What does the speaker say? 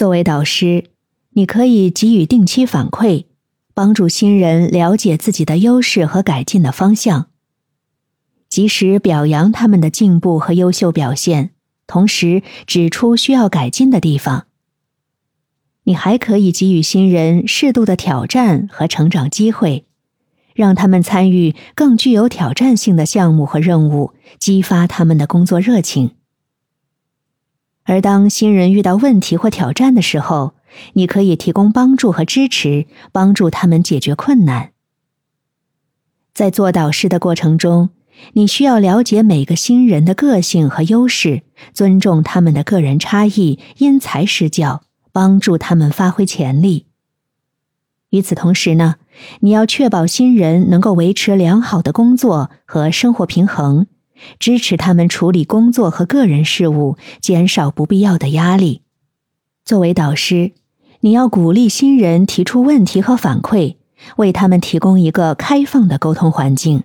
作为导师，你可以给予定期反馈，帮助新人了解自己的优势和改进的方向，及时表扬他们的进步和优秀表现，同时指出需要改进的地方。你还可以给予新人适度的挑战和成长机会，让他们参与更具有挑战性的项目和任务，激发他们的工作热情。而当新人遇到问题或挑战的时候，你可以提供帮助和支持，帮助他们解决困难。在做导师的过程中，你需要了解每个新人的个性和优势，尊重他们的个人差异，因材施教。帮助他们发挥潜力。与此同时呢，你要确保新人能够维持良好的工作和生活平衡，支持他们处理工作和个人事务，减少不必要的压力。作为导师，你要鼓励新人提出问题和反馈，为他们提供一个开放的沟通环境，